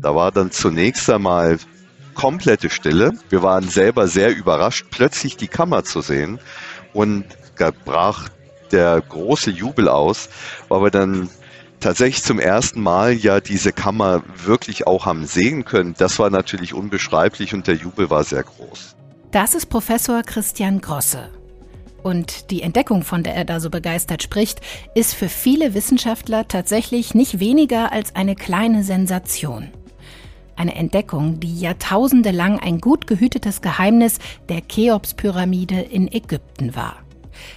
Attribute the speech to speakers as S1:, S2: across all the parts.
S1: Da war dann zunächst einmal komplette Stille. Wir waren selber sehr überrascht, plötzlich die Kammer zu sehen. Und da brach der große Jubel aus, weil wir dann tatsächlich zum ersten Mal ja diese Kammer wirklich auch haben sehen können. Das war natürlich unbeschreiblich und der Jubel war sehr groß.
S2: Das ist Professor Christian Grosse. Und die Entdeckung, von der er da so begeistert spricht, ist für viele Wissenschaftler tatsächlich nicht weniger als eine kleine Sensation. Eine Entdeckung, die jahrtausende lang ein gut gehütetes Geheimnis der Cheops-Pyramide in Ägypten war.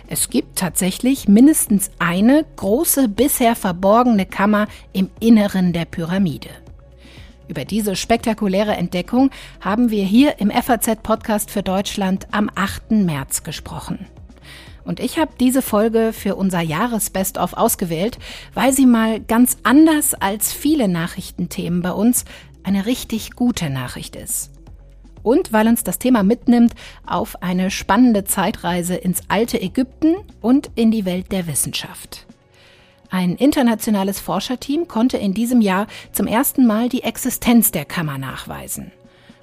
S2: Es gibt tatsächlich mindestens eine große, bisher verborgene Kammer im Inneren der Pyramide. Über diese spektakuläre Entdeckung haben wir hier im FAZ-Podcast für Deutschland am 8. März gesprochen. Und ich habe diese Folge für unser Jahresbest-of ausgewählt, weil sie mal ganz anders als viele Nachrichtenthemen bei uns eine richtig gute Nachricht ist. Und weil uns das Thema mitnimmt auf eine spannende Zeitreise ins alte Ägypten und in die Welt der Wissenschaft. Ein internationales Forscherteam konnte in diesem Jahr zum ersten Mal die Existenz der Kammer nachweisen.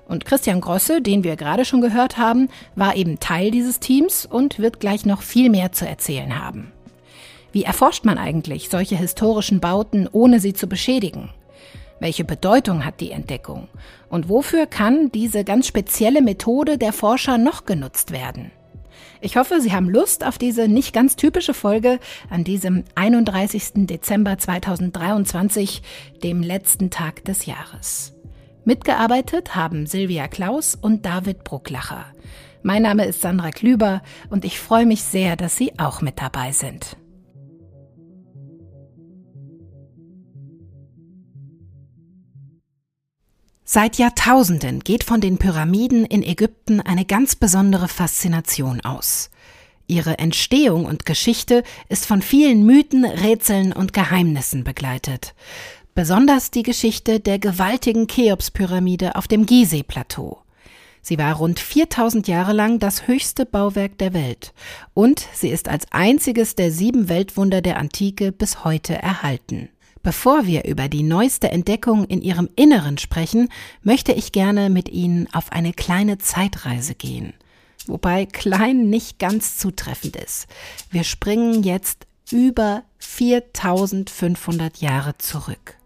S2: Und Christian Grosse, den wir gerade schon gehört haben, war eben Teil dieses Teams und wird gleich noch viel mehr zu erzählen haben. Wie erforscht man eigentlich solche historischen Bauten, ohne sie zu beschädigen? Welche Bedeutung hat die Entdeckung? Und wofür kann diese ganz spezielle Methode der Forscher noch genutzt werden? Ich hoffe, Sie haben Lust auf diese nicht ganz typische Folge an diesem 31. Dezember 2023, dem letzten Tag des Jahres. Mitgearbeitet haben Silvia Klaus und David Brucklacher. Mein Name ist Sandra Klüber und ich freue mich sehr, dass Sie auch mit dabei sind. Seit Jahrtausenden geht von den Pyramiden in Ägypten eine ganz besondere Faszination aus. Ihre Entstehung und Geschichte ist von vielen Mythen, Rätseln und Geheimnissen begleitet. Besonders die Geschichte der gewaltigen Cheops-Pyramide auf dem Gizeh-Plateau. Sie war rund 4000 Jahre lang das höchste Bauwerk der Welt und sie ist als einziges der sieben Weltwunder der Antike bis heute erhalten. Bevor wir über die neueste Entdeckung in ihrem Inneren sprechen, möchte ich gerne mit Ihnen auf eine kleine Zeitreise gehen. Wobei klein nicht ganz zutreffend ist. Wir springen jetzt über 4500 Jahre zurück.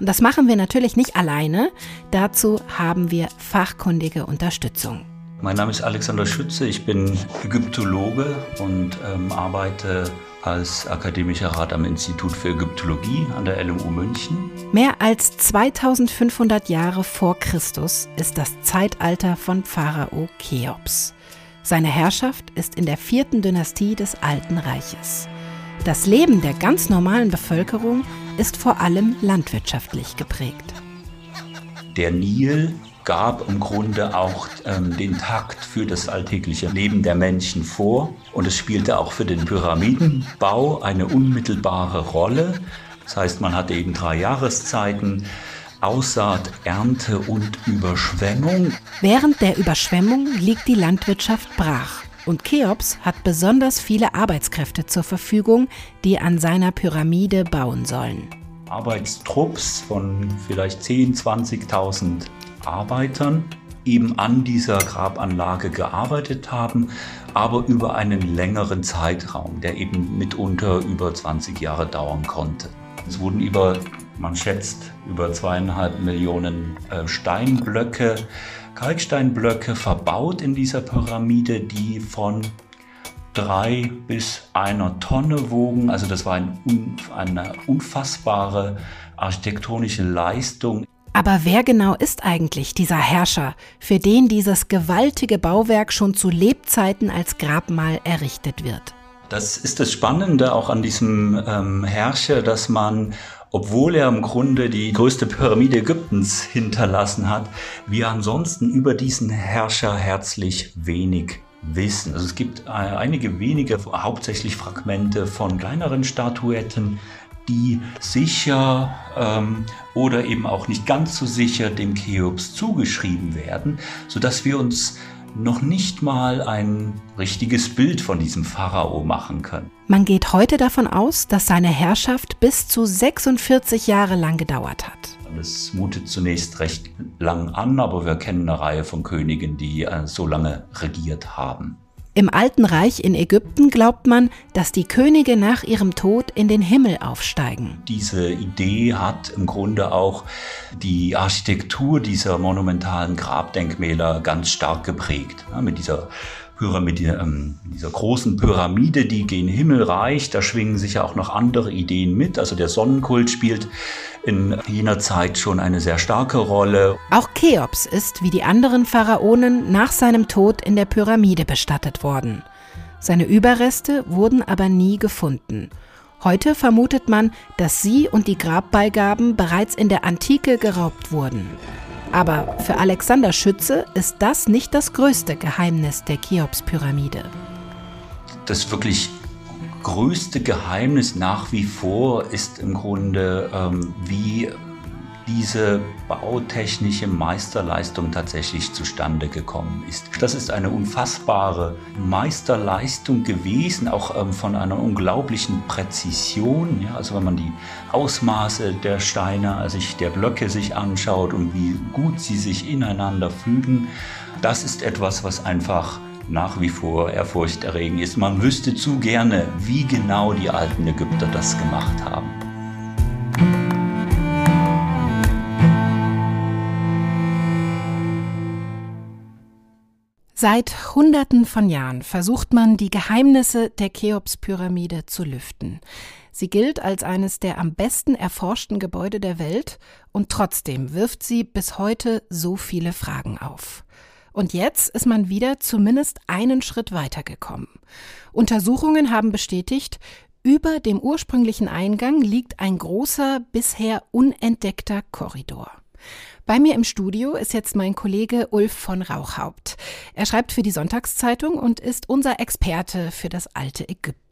S2: Und das machen wir natürlich nicht alleine. Dazu haben wir fachkundige Unterstützung.
S3: Mein Name ist Alexander Schütze, ich bin Ägyptologe und ähm, arbeite als akademischer Rat am Institut für Ägyptologie an der LMU München.
S2: Mehr als 2500 Jahre vor Christus ist das Zeitalter von Pharao Cheops. Seine Herrschaft ist in der vierten Dynastie des Alten Reiches. Das Leben der ganz normalen Bevölkerung ist vor allem landwirtschaftlich geprägt.
S3: Der Nil gab im Grunde auch ähm, den Takt für das alltägliche Leben der Menschen vor. Und es spielte auch für den Pyramidenbau eine unmittelbare Rolle. Das heißt, man hatte eben drei Jahreszeiten. Aussaat, Ernte und Überschwemmung.
S2: Während der Überschwemmung liegt die Landwirtschaft brach. Und Cheops hat besonders viele Arbeitskräfte zur Verfügung, die an seiner Pyramide bauen sollen.
S3: Arbeitstrupps von vielleicht 10.000, 20.000 Arbeitern eben an dieser Grabanlage gearbeitet haben, aber über einen längeren Zeitraum, der eben mitunter über 20 Jahre dauern konnte. Es wurden über, man schätzt, über zweieinhalb Millionen äh, Steinblöcke, Kalksteinblöcke verbaut in dieser Pyramide, die von drei bis einer Tonne wogen. Also das war ein, eine unfassbare architektonische Leistung.
S2: Aber wer genau ist eigentlich dieser Herrscher, für den dieses gewaltige Bauwerk schon zu Lebzeiten als Grabmal errichtet wird?
S3: Das ist das Spannende auch an diesem ähm, Herrscher, dass man, obwohl er im Grunde die größte Pyramide Ägyptens hinterlassen hat, wir ansonsten über diesen Herrscher herzlich wenig wissen. Also es gibt äh, einige wenige, hauptsächlich Fragmente von kleineren Statuetten, die sicher ähm, oder eben auch nicht ganz so sicher dem Cheops zugeschrieben werden, sodass wir uns noch nicht mal ein richtiges Bild von diesem Pharao machen können.
S2: Man geht heute davon aus, dass seine Herrschaft bis zu 46 Jahre lang gedauert hat.
S3: Das mutet zunächst recht lang an, aber wir kennen eine Reihe von Königen, die äh, so lange regiert haben.
S2: Im Alten Reich in Ägypten glaubt man, dass die Könige nach ihrem Tod in den Himmel aufsteigen.
S3: Diese Idee hat im Grunde auch die Architektur dieser monumentalen Grabdenkmäler ganz stark geprägt. Ja, mit dieser Pyramide, ähm, dieser großen Pyramide, die gen Himmel reicht. Da schwingen sich ja auch noch andere Ideen mit. Also der Sonnenkult spielt in jener Zeit schon eine sehr starke Rolle.
S2: Auch Cheops ist, wie die anderen Pharaonen, nach seinem Tod in der Pyramide bestattet worden. Seine Überreste wurden aber nie gefunden. Heute vermutet man, dass sie und die Grabbeigaben bereits in der Antike geraubt wurden. Aber für Alexander Schütze ist das nicht das größte Geheimnis der Cheops-Pyramide.
S3: Das wirklich größte Geheimnis nach wie vor ist im Grunde, ähm, wie diese bautechnische Meisterleistung tatsächlich zustande gekommen ist. Das ist eine unfassbare Meisterleistung gewesen, auch ähm, von einer unglaublichen Präzision. Ja, also wenn man die Ausmaße der Steine, also der Blöcke sich anschaut und wie gut sie sich ineinander fügen, das ist etwas, was einfach nach wie vor ehrfurchterregend ist. Man wüsste zu gerne, wie genau die alten Ägypter das gemacht haben.
S2: Seit Hunderten von Jahren versucht man, die Geheimnisse der Cheops-Pyramide zu lüften. Sie gilt als eines der am besten erforschten Gebäude der Welt und trotzdem wirft sie bis heute so viele Fragen auf. Und jetzt ist man wieder zumindest einen Schritt weitergekommen. Untersuchungen haben bestätigt, über dem ursprünglichen Eingang liegt ein großer, bisher unentdeckter Korridor. Bei mir im Studio ist jetzt mein Kollege Ulf von Rauchhaupt. Er schreibt für die Sonntagszeitung und ist unser Experte für das alte Ägypten.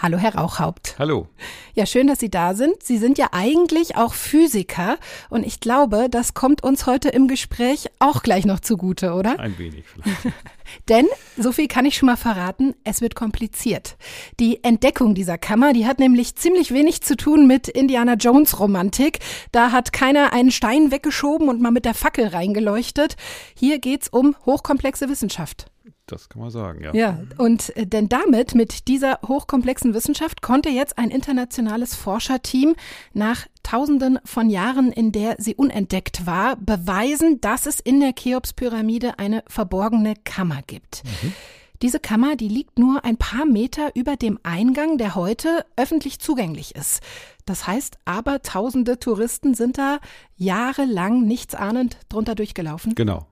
S2: Hallo, Herr Rauchhaupt.
S4: Hallo.
S2: Ja, schön, dass Sie da sind. Sie sind ja eigentlich auch Physiker und ich glaube, das kommt uns heute im Gespräch auch gleich noch zugute, oder?
S4: Ein wenig vielleicht.
S2: Denn, so viel kann ich schon mal verraten, es wird kompliziert. Die Entdeckung dieser Kammer, die hat nämlich ziemlich wenig zu tun mit Indiana Jones Romantik. Da hat keiner einen Stein weggeschoben und mal mit der Fackel reingeleuchtet. Hier geht's um hochkomplexe Wissenschaft.
S4: Das kann man sagen, ja.
S2: Ja, und äh, denn damit, mit dieser hochkomplexen Wissenschaft, konnte jetzt ein internationales Forscherteam nach Tausenden von Jahren, in der sie unentdeckt war, beweisen, dass es in der Cheops-Pyramide eine verborgene Kammer gibt. Mhm. Diese Kammer, die liegt nur ein paar Meter über dem Eingang, der heute öffentlich zugänglich ist. Das heißt aber, tausende Touristen sind da jahrelang nichtsahnend drunter durchgelaufen.
S4: Genau.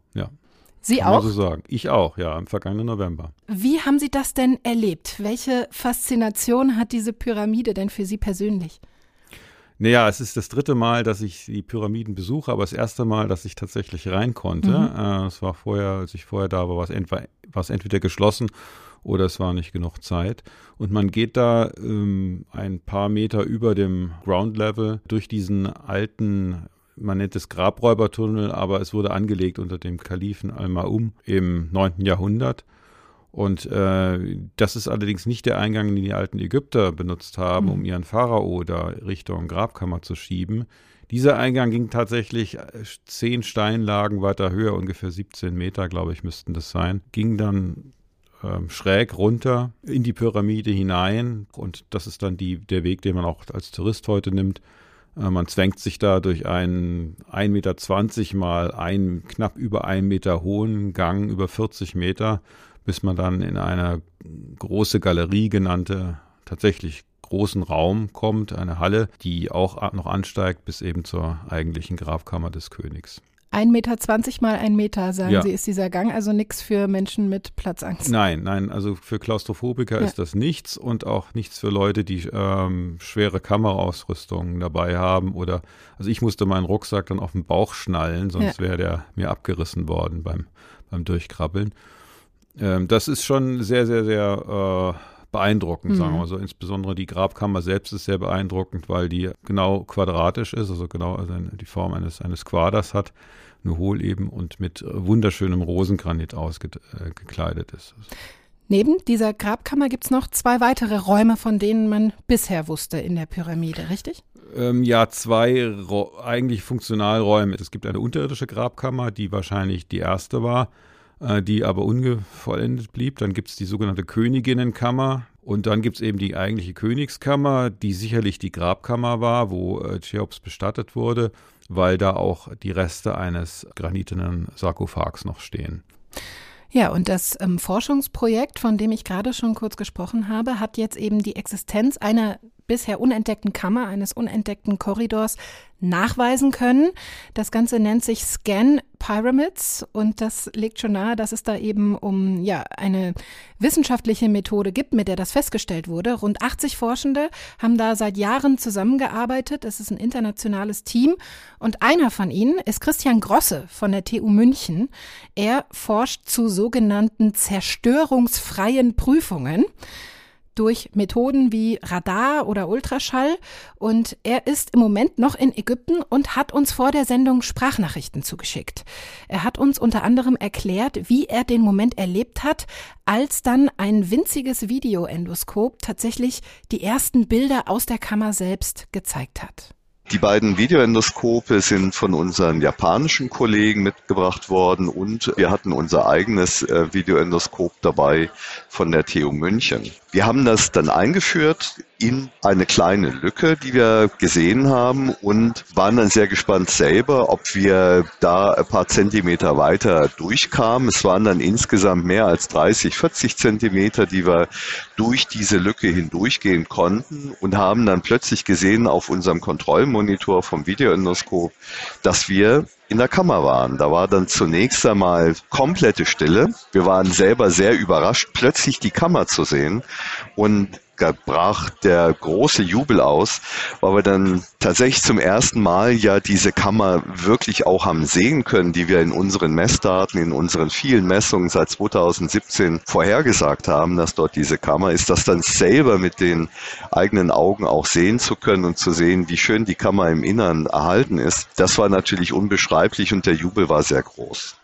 S2: Sie
S4: Kann
S2: auch?
S4: Man so sagen. Ich auch, ja, im vergangenen November.
S2: Wie haben Sie das denn erlebt? Welche Faszination hat diese Pyramide denn für Sie persönlich?
S4: Naja, es ist das dritte Mal, dass ich die Pyramiden besuche, aber das erste Mal, dass ich tatsächlich rein konnte. Mhm. Äh, es war vorher, als ich vorher da war, war es war es entweder geschlossen oder es war nicht genug Zeit. Und man geht da ähm, ein paar Meter über dem Ground Level durch diesen alten man nennt es Grabräubertunnel, aber es wurde angelegt unter dem Kalifen Al-Ma'um im 9. Jahrhundert. Und äh, das ist allerdings nicht der Eingang, den die alten Ägypter benutzt haben, um ihren Pharao da Richtung Grabkammer zu schieben. Dieser Eingang ging tatsächlich äh, zehn Steinlagen weiter höher, ungefähr 17 Meter, glaube ich, müssten das sein. Ging dann ähm, schräg runter in die Pyramide hinein. Und das ist dann die, der Weg, den man auch als Tourist heute nimmt. Äh, man zwängt sich da durch einen 1,20 Meter mal einen knapp über einen Meter hohen Gang über 40 Meter bis man dann in eine große Galerie genannte, tatsächlich großen Raum kommt, eine Halle, die auch noch ansteigt bis eben zur eigentlichen Grabkammer des Königs.
S2: 1,20 Meter mal ein Meter, sagen ja. Sie, ist dieser Gang also nichts für Menschen mit Platzangst?
S4: Nein, nein, also für Klaustrophobiker ja. ist das nichts und auch nichts für Leute, die ähm, schwere Kameraausrüstung dabei haben oder, also ich musste meinen Rucksack dann auf den Bauch schnallen, sonst ja. wäre der mir abgerissen worden beim, beim Durchkrabbeln. Ähm, das ist schon sehr, sehr, sehr äh, beeindruckend, mhm. sagen wir mal so. Insbesondere die Grabkammer selbst ist sehr beeindruckend, weil die genau quadratisch ist, also genau also die Form eines, eines Quaders hat. Nur hohl eben und mit wunderschönem Rosengranit ausgekleidet ist.
S2: Neben dieser Grabkammer gibt es noch zwei weitere Räume, von denen man bisher wusste in der Pyramide, richtig?
S4: Ähm, ja, zwei eigentlich Funktionalräume. Es gibt eine unterirdische Grabkammer, die wahrscheinlich die erste war, äh, die aber ungevollendet blieb. Dann gibt es die sogenannte Königinnenkammer. Und dann gibt es eben die eigentliche Königskammer, die sicherlich die Grabkammer war, wo äh, Cheops bestattet wurde, weil da auch die Reste eines granitenen Sarkophags noch stehen.
S2: Ja, und das ähm, Forschungsprojekt, von dem ich gerade schon kurz gesprochen habe, hat jetzt eben die Existenz einer bisher unentdeckten Kammer, eines unentdeckten Korridors nachweisen können. Das Ganze nennt sich Scan Pyramids und das legt schon nahe, dass es da eben um ja eine wissenschaftliche Methode gibt, mit der das festgestellt wurde. Rund 80 Forschende haben da seit Jahren zusammengearbeitet. Es ist ein internationales Team und einer von ihnen ist Christian Grosse von der TU München. Er forscht zu sogenannten zerstörungsfreien Prüfungen durch Methoden wie Radar oder Ultraschall. Und er ist im Moment noch in Ägypten und hat uns vor der Sendung Sprachnachrichten zugeschickt. Er hat uns unter anderem erklärt, wie er den Moment erlebt hat, als dann ein winziges Videoendoskop tatsächlich die ersten Bilder aus der Kammer selbst gezeigt hat.
S1: Die beiden Videoendoskope sind von unseren japanischen Kollegen mitgebracht worden und wir hatten unser eigenes äh, Videoendoskop dabei von der TU München. Wir haben das dann eingeführt in eine kleine Lücke, die wir gesehen haben und waren dann sehr gespannt selber, ob wir da ein paar Zentimeter weiter durchkamen. Es waren dann insgesamt mehr als 30, 40 Zentimeter, die wir durch diese Lücke hindurchgehen konnten und haben dann plötzlich gesehen auf unserem Kontrollmonitor vom Videoendoskop, dass wir in der Kammer waren. Da war dann zunächst einmal komplette Stille. Wir waren selber sehr überrascht, plötzlich die Kammer zu sehen. Und da brach der große Jubel aus, weil wir dann tatsächlich zum ersten Mal ja diese Kammer wirklich auch haben sehen können, die wir in unseren Messdaten, in unseren vielen Messungen seit 2017 vorhergesagt haben, dass dort diese Kammer ist, das dann selber mit den eigenen Augen auch sehen zu können und zu sehen, wie schön die Kammer im Innern erhalten ist. Das war natürlich unbeschreiblich und der Jubel war sehr groß.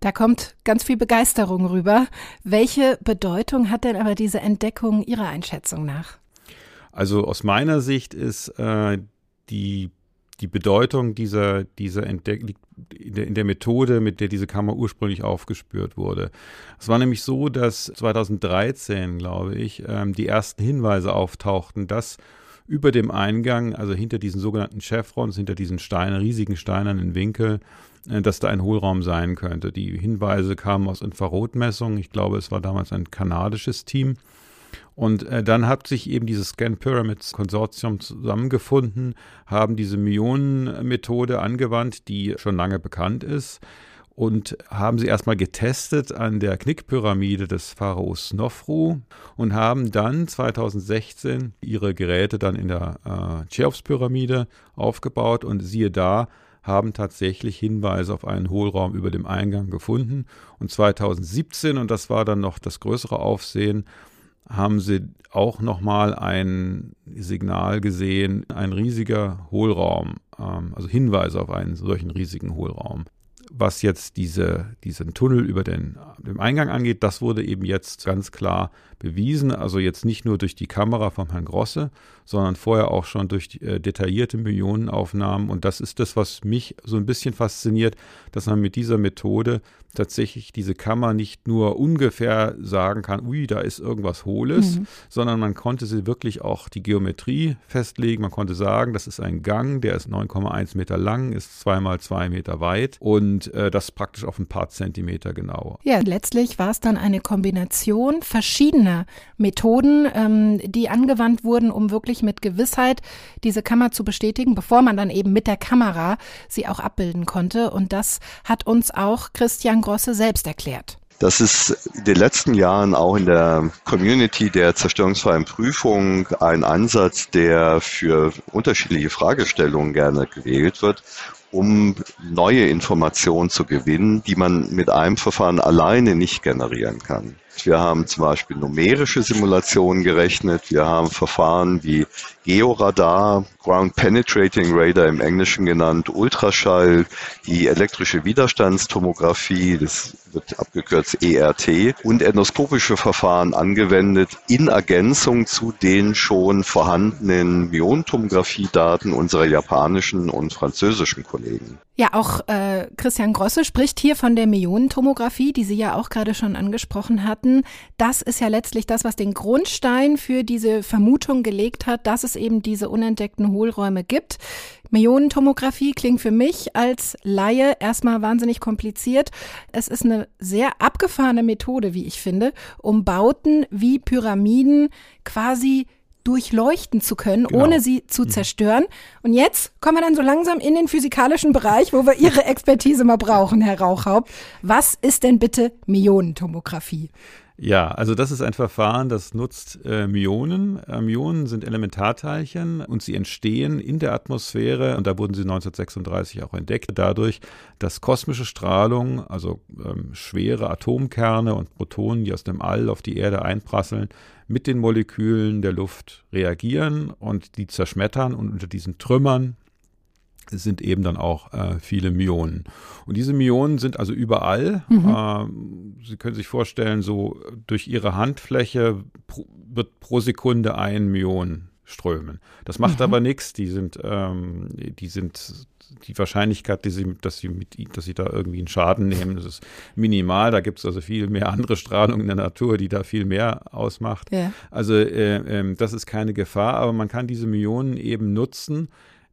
S2: Da kommt ganz viel Begeisterung rüber. Welche Bedeutung hat denn aber diese Entdeckung Ihrer Einschätzung nach?
S4: Also aus meiner Sicht ist äh, die, die Bedeutung dieser, dieser Entdeckung in der, in Methode, mit der diese Kammer ursprünglich aufgespürt wurde. Es war nämlich so, dass 2013, glaube ich, ähm, die ersten Hinweise auftauchten, dass über dem Eingang, also hinter diesen sogenannten Chevrons, hinter diesen Steinen, riesigen steinernen Winkel, äh, dass da ein Hohlraum sein könnte. Die Hinweise kamen aus Infrarotmessungen. Ich glaube, es war damals ein kanadisches Team. Und äh, dann hat sich eben dieses Scan Pyramids Konsortium zusammengefunden, haben diese Myonenmethode angewandt, die schon lange bekannt ist, und haben sie erstmal getestet an der Knickpyramide des Pharaos Snofru und haben dann 2016 ihre Geräte dann in der äh, Cheops-Pyramide aufgebaut und siehe da, haben tatsächlich Hinweise auf einen Hohlraum über dem Eingang gefunden. Und 2017, und das war dann noch das größere Aufsehen, haben sie auch nochmal ein Signal gesehen, ein riesiger Hohlraum, ähm, also Hinweise auf einen solchen riesigen Hohlraum was jetzt diese, diesen Tunnel über den, den Eingang angeht, das wurde eben jetzt ganz klar bewiesen. Also jetzt nicht nur durch die Kamera von Herrn Grosse, sondern vorher auch schon durch die, äh, detaillierte Millionenaufnahmen. Und das ist das, was mich so ein bisschen fasziniert, dass man mit dieser Methode tatsächlich diese Kammer nicht nur ungefähr sagen kann, ui, da ist irgendwas Hohles, mhm. sondern man konnte sie wirklich auch die Geometrie festlegen. Man konnte sagen, das ist ein Gang, der ist 9,1 Meter lang, ist zweimal zwei Meter weit und äh, das praktisch auf ein paar Zentimeter genau.
S2: Ja, letztlich war es dann eine Kombination verschiedener Methoden, ähm, die angewandt wurden, um wirklich mit Gewissheit diese Kammer zu bestätigen, bevor man dann eben mit der Kamera sie auch abbilden konnte. Und das hat uns auch Christian Grosse selbst erklärt.
S1: Das ist in den letzten Jahren auch in der Community der zerstörungsfreien Prüfung ein Ansatz, der für unterschiedliche Fragestellungen gerne gewählt wird, um neue Informationen zu gewinnen, die man mit einem Verfahren alleine nicht generieren kann. Wir haben zum Beispiel numerische Simulationen gerechnet. Wir haben Verfahren wie Georadar, Ground Penetrating Radar im Englischen genannt, Ultraschall, die elektrische Widerstandstomographie, das wird abgekürzt ERT, und endoskopische Verfahren angewendet in Ergänzung zu den schon vorhandenen Myontomographie-Daten unserer japanischen und französischen Kollegen.
S2: Ja, auch äh, Christian Grosse spricht hier von der Myonentomographie, die Sie ja auch gerade schon angesprochen hatten. Das ist ja letztlich das, was den Grundstein für diese Vermutung gelegt hat, dass es eben diese unentdeckten Hohlräume gibt. Millionentomographie klingt für mich als Laie erstmal wahnsinnig kompliziert. Es ist eine sehr abgefahrene Methode, wie ich finde, um Bauten wie Pyramiden quasi durchleuchten zu können, genau. ohne sie zu mhm. zerstören. Und jetzt kommen wir dann so langsam in den physikalischen Bereich, wo wir Ihre Expertise mal brauchen, Herr Rauchhaupt. Was ist denn bitte Myonentomographie?
S4: Ja, also das ist ein Verfahren, das nutzt äh, Myonen. Äh, Myonen sind Elementarteilchen und sie entstehen in der Atmosphäre und da wurden sie 1936 auch entdeckt, dadurch, dass kosmische Strahlung, also ähm, schwere Atomkerne und Protonen, die aus dem All auf die Erde einprasseln, mit den Molekülen der Luft reagieren und die zerschmettern und unter diesen Trümmern sind eben dann auch äh, viele Myonen. Und diese Myonen sind also überall. Mhm. Äh, Sie können sich vorstellen, so durch Ihre Handfläche pro, wird pro Sekunde ein Myon strömen. Das macht mhm. aber nichts. Die sind, ähm, die sind die Wahrscheinlichkeit, die sie, dass sie mit, dass sie da irgendwie einen Schaden nehmen, das ist minimal. Da gibt es also viel mehr andere Strahlung in der Natur, die da viel mehr ausmacht. Ja. Also äh, äh, das ist keine Gefahr, aber man kann diese Myonen eben nutzen,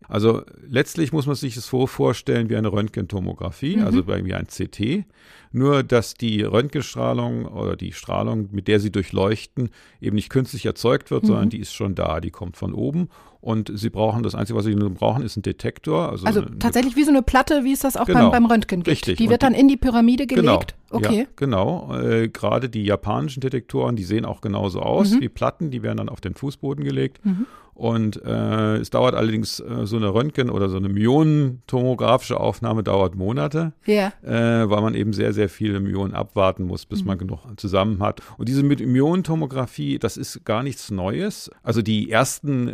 S4: also letztlich muss man sich das so vorstellen wie eine Röntgentomographie, mhm. also wie ein CT. Nur, dass die Röntgenstrahlung oder die Strahlung, mit der sie durchleuchten, eben nicht künstlich erzeugt wird, mhm. sondern die ist schon da, die kommt von oben. Und sie brauchen, das Einzige, was sie nur brauchen, ist ein Detektor.
S2: Also, also eine, tatsächlich wie so eine Platte, wie es das auch genau, beim, beim Röntgen gibt. Richtig. Die wird dann in die Pyramide
S4: genau,
S2: gelegt. Genau, okay.
S4: Ja, genau. Äh, Gerade die japanischen Detektoren, die sehen auch genauso aus mhm. wie Platten, die werden dann auf den Fußboden gelegt. Mhm. Und äh, es dauert allerdings äh, so eine Röntgen- oder so eine Myonentomografische Aufnahme dauert Monate, ja. äh, weil man eben sehr, sehr viele Myonen abwarten muss, bis mhm. man genug zusammen hat. Und diese mit Myonentomographie, das ist gar nichts Neues. Also die ersten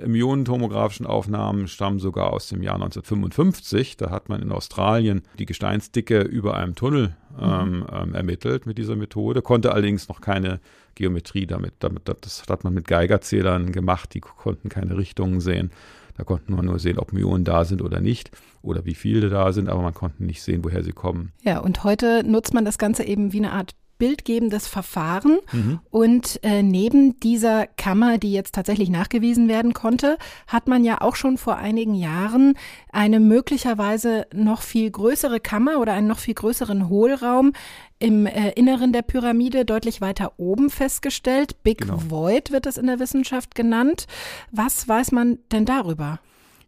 S4: myonentomografischen Aufnahmen stammen sogar aus dem Jahr 1955. Da hat man in Australien die Gesteinsdicke über einem Tunnel mhm. ähm, ähm, ermittelt mit dieser Methode, konnte allerdings noch keine Geometrie damit. damit das hat man mit Geigerzählern gemacht, die konnten keine Richtungen sehen. Da konnten wir nur sehen, ob Myonen da sind oder nicht oder wie viele da sind, aber man konnte nicht sehen, woher sie kommen.
S2: Ja, und heute nutzt man das Ganze eben wie eine Art bildgebendes Verfahren. Mhm. Und äh, neben dieser Kammer, die jetzt tatsächlich nachgewiesen werden konnte, hat man ja auch schon vor einigen Jahren eine möglicherweise noch viel größere Kammer oder einen noch viel größeren Hohlraum im äh, Inneren der Pyramide deutlich weiter oben festgestellt. Big genau. Void wird es in der Wissenschaft genannt. Was weiß man denn darüber?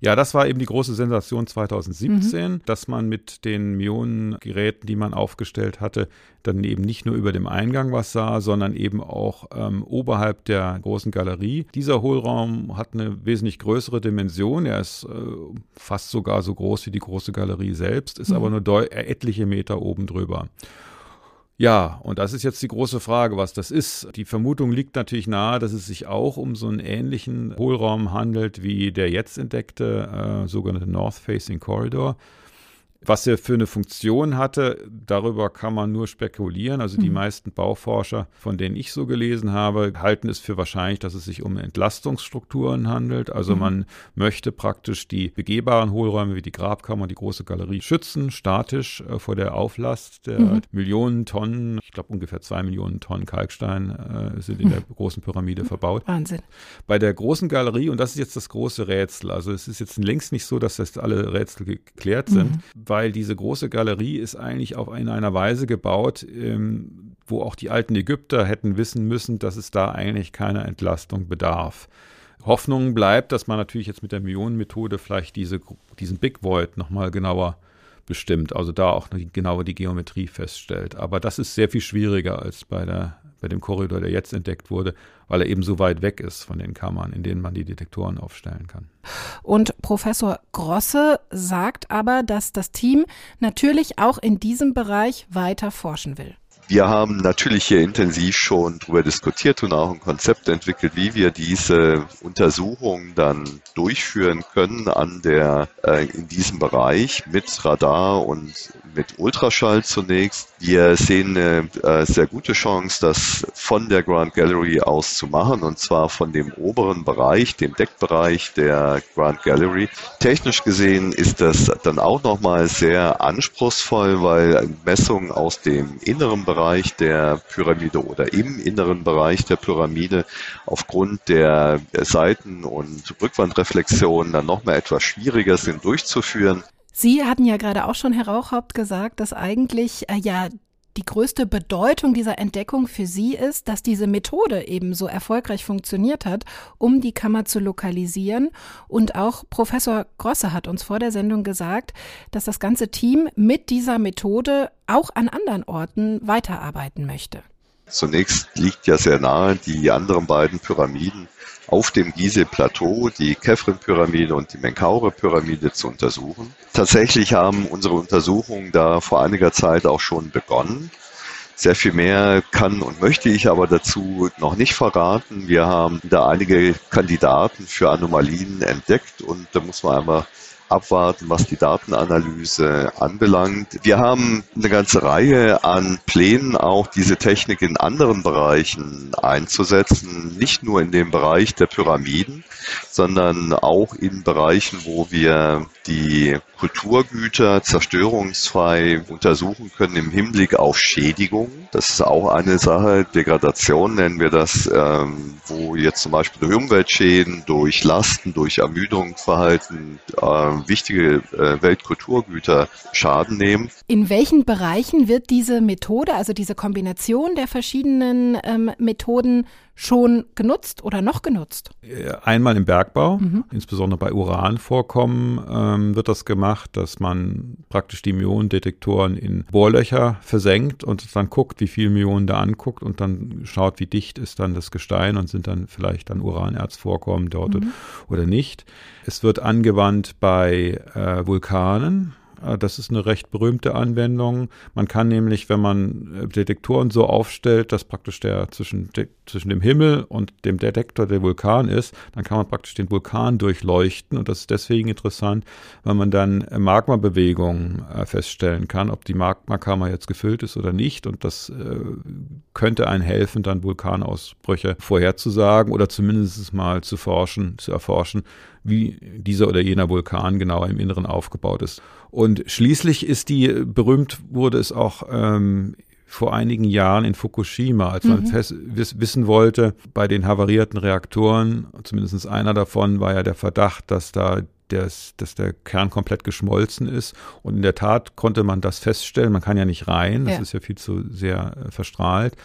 S4: Ja, das war eben die große Sensation 2017, mhm. dass man mit den Mionengeräten, die man aufgestellt hatte, dann eben nicht nur über dem Eingang was sah, sondern eben auch ähm, oberhalb der großen Galerie. Dieser Hohlraum hat eine wesentlich größere Dimension. Er ist äh, fast sogar so groß wie die große Galerie selbst, ist mhm. aber nur etliche Meter oben drüber. Ja, und das ist jetzt die große Frage, was das ist. Die Vermutung liegt natürlich nahe, dass es sich auch um so einen ähnlichen Hohlraum handelt wie der jetzt entdeckte äh, sogenannte North Facing Corridor. Was er für eine Funktion hatte, darüber kann man nur spekulieren. Also die mhm. meisten Bauforscher, von denen ich so gelesen habe, halten es für wahrscheinlich, dass es sich um Entlastungsstrukturen handelt. Also mhm. man möchte praktisch die begehbaren Hohlräume wie die Grabkammer die große Galerie schützen, statisch äh, vor der Auflast der mhm. Millionen Tonnen, ich glaube ungefähr zwei Millionen Tonnen Kalkstein äh, sind in der großen Pyramide verbaut.
S2: Wahnsinn.
S4: Bei der großen Galerie, und das ist jetzt das große Rätsel, also es ist jetzt längst nicht so, dass das alle Rätsel geklärt sind, mhm weil diese große Galerie ist eigentlich auch in einer Weise gebaut, ähm, wo auch die alten Ägypter hätten wissen müssen, dass es da eigentlich keiner Entlastung bedarf. Hoffnung bleibt, dass man natürlich jetzt mit der Millionenmethode vielleicht diese, diesen Big Void nochmal genauer bestimmt, also da auch genauer die Geometrie feststellt. Aber das ist sehr viel schwieriger als bei der bei dem Korridor, der jetzt entdeckt wurde, weil er eben so weit weg ist von den Kammern, in denen man die Detektoren aufstellen kann.
S2: Und Professor Grosse sagt aber, dass das Team natürlich auch in diesem Bereich weiter forschen will.
S1: Wir haben natürlich hier intensiv schon darüber diskutiert und auch ein Konzept entwickelt, wie wir diese Untersuchung dann durchführen können an der, äh, in diesem Bereich mit Radar und mit Ultraschall zunächst. Wir sehen eine äh, sehr gute Chance, das von der Grand Gallery aus zu machen und zwar von dem oberen Bereich, dem Deckbereich der Grand Gallery. Technisch gesehen ist das dann auch nochmal sehr anspruchsvoll, weil Messungen aus dem inneren Bereich der Pyramide oder im inneren Bereich der Pyramide aufgrund der Seiten- und Rückwandreflexionen dann nochmal etwas schwieriger sind durchzuführen.
S2: Sie hatten ja gerade auch schon, Herr Rauchhaupt, gesagt, dass eigentlich äh, ja die größte Bedeutung dieser Entdeckung für Sie ist, dass diese Methode eben so erfolgreich funktioniert hat, um die Kammer zu lokalisieren. Und auch Professor Grosse hat uns vor der Sendung gesagt, dass das ganze Team mit dieser Methode auch an anderen Orten weiterarbeiten möchte.
S1: Zunächst liegt ja sehr nahe, die anderen beiden Pyramiden auf dem Gizeh-Plateau die Kefren-Pyramide und die Menkaure-Pyramide zu untersuchen. Tatsächlich haben unsere Untersuchungen da vor einiger Zeit auch schon begonnen. Sehr viel mehr kann und möchte ich aber dazu noch nicht verraten. Wir haben da einige Kandidaten für Anomalien entdeckt und da muss man einmal abwarten, was die Datenanalyse anbelangt. Wir haben eine ganze Reihe an Plänen, auch diese Technik in anderen Bereichen einzusetzen, nicht nur in dem Bereich der Pyramiden, sondern auch in Bereichen, wo wir die Kulturgüter zerstörungsfrei untersuchen können im Hinblick auf Schädigung. Das ist auch eine Sache, Degradation nennen wir das, ähm, wo jetzt zum Beispiel durch Umweltschäden, durch Lasten, durch Ermüdungsverhalten äh, wichtige äh, Weltkulturgüter Schaden nehmen.
S2: In welchen Bereichen wird diese Methode, also diese Kombination der verschiedenen ähm, Methoden schon genutzt oder noch genutzt?
S4: Äh, einmal im Bergbau, mhm. insbesondere bei Uranvorkommen ähm, wird das gemacht, dass man praktisch die Myonendetektoren in Bohrlöcher versenkt und dann guckt, wie viel Myonen da anguckt und dann schaut, wie dicht ist dann das Gestein und sind dann vielleicht dann Uranerzvorkommen dort mhm. oder nicht. Es wird angewandt bei äh, Vulkanen das ist eine recht berühmte Anwendung. Man kann nämlich, wenn man äh, Detektoren so aufstellt, dass praktisch der zwischen, zwischen dem Himmel und dem Detektor der Vulkan ist, dann kann man praktisch den Vulkan durchleuchten. Und das ist deswegen interessant, weil man dann Magmabewegungen äh, feststellen kann, ob die Magmakammer jetzt gefüllt ist oder nicht. Und das äh, könnte einen helfen, dann Vulkanausbrüche vorherzusagen oder zumindest mal zu forschen, zu erforschen, wie dieser oder jener Vulkan genau im Inneren aufgebaut ist. Und schließlich ist die, berühmt wurde es auch ähm, vor einigen Jahren in Fukushima, als man mhm. wissen wollte, bei den havarierten Reaktoren, zumindest einer davon war ja der Verdacht, dass da des, dass der Kern komplett geschmolzen ist. Und in der Tat konnte man das feststellen. Man kann ja nicht rein, das ja. ist ja viel zu sehr äh, verstrahlt.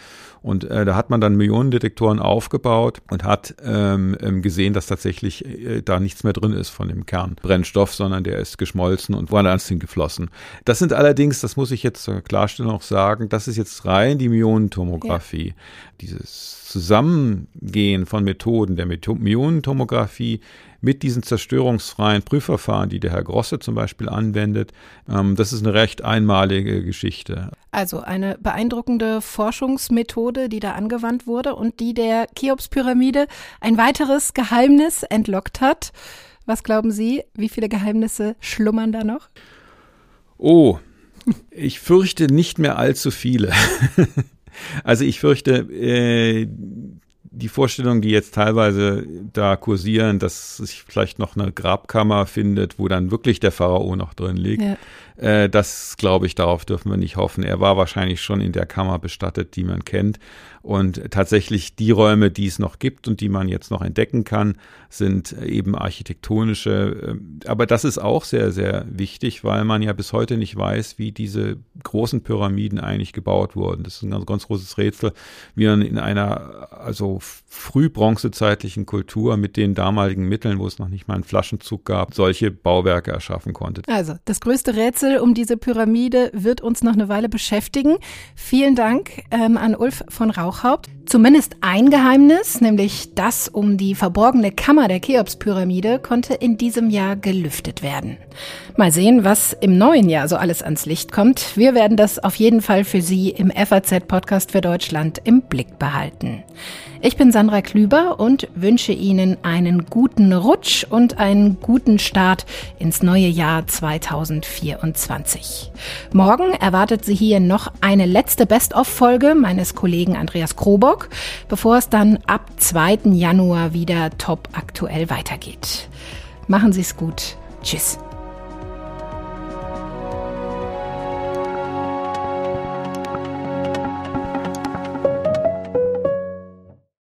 S4: Und äh, da hat man dann Millionendetektoren aufgebaut und hat ähm, ähm, gesehen, dass tatsächlich äh, da nichts mehr drin ist von dem Kernbrennstoff, sondern der ist geschmolzen und woanders hingeflossen. Das sind allerdings, das muss ich jetzt zur Klarstellung auch sagen, das ist jetzt rein die Myonentomographie. Ja. Dieses Zusammengehen von Methoden der Myonentomographie mit diesen zerstörungsfreien Prüfverfahren, die der Herr Grosse zum Beispiel anwendet, ähm, das ist eine recht einmalige Geschichte.
S2: Also eine beeindruckende Forschungsmethode, die da angewandt wurde und die der Cheops-Pyramide ein weiteres Geheimnis entlockt hat. Was glauben Sie, wie viele Geheimnisse schlummern da noch?
S4: Oh, ich fürchte nicht mehr allzu viele. also ich fürchte, äh, die Vorstellungen, die jetzt teilweise da kursieren, dass sich vielleicht noch eine Grabkammer findet, wo dann wirklich der Pharao noch drin liegt, ja. äh, das glaube ich, darauf dürfen wir nicht hoffen. Er war wahrscheinlich schon in der Kammer bestattet, die man kennt. Und tatsächlich die Räume, die es noch gibt und die man jetzt noch entdecken kann, sind eben architektonische. Ähm, aber das ist auch sehr, sehr wichtig, weil man ja bis heute nicht weiß, wie diese großen Pyramiden eigentlich gebaut wurden. Das ist ein ganz, ganz großes Rätsel, wie man in einer, also frühbronzezeitlichen Kultur mit den damaligen Mitteln, wo es noch nicht mal einen Flaschenzug gab, solche Bauwerke erschaffen konnte.
S2: Also, das größte Rätsel um diese Pyramide wird uns noch eine Weile beschäftigen. Vielen Dank ähm, an Ulf von Rauchhaupt. Zumindest ein Geheimnis, nämlich das um die verborgene Kammer der Cheops-Pyramide, konnte in diesem Jahr gelüftet werden. Mal sehen, was im neuen Jahr so alles ans Licht kommt. Wir werden das auf jeden Fall für Sie im FAZ-Podcast für Deutschland im Blick behalten. Ich bin Sandra Klüber und wünsche Ihnen einen guten Rutsch und einen guten Start ins neue Jahr 2024. Morgen erwartet Sie hier noch eine letzte Best-of-Folge meines Kollegen Andreas Krobock, bevor es dann ab 2. Januar wieder top aktuell weitergeht. Machen Sie es gut. Tschüss.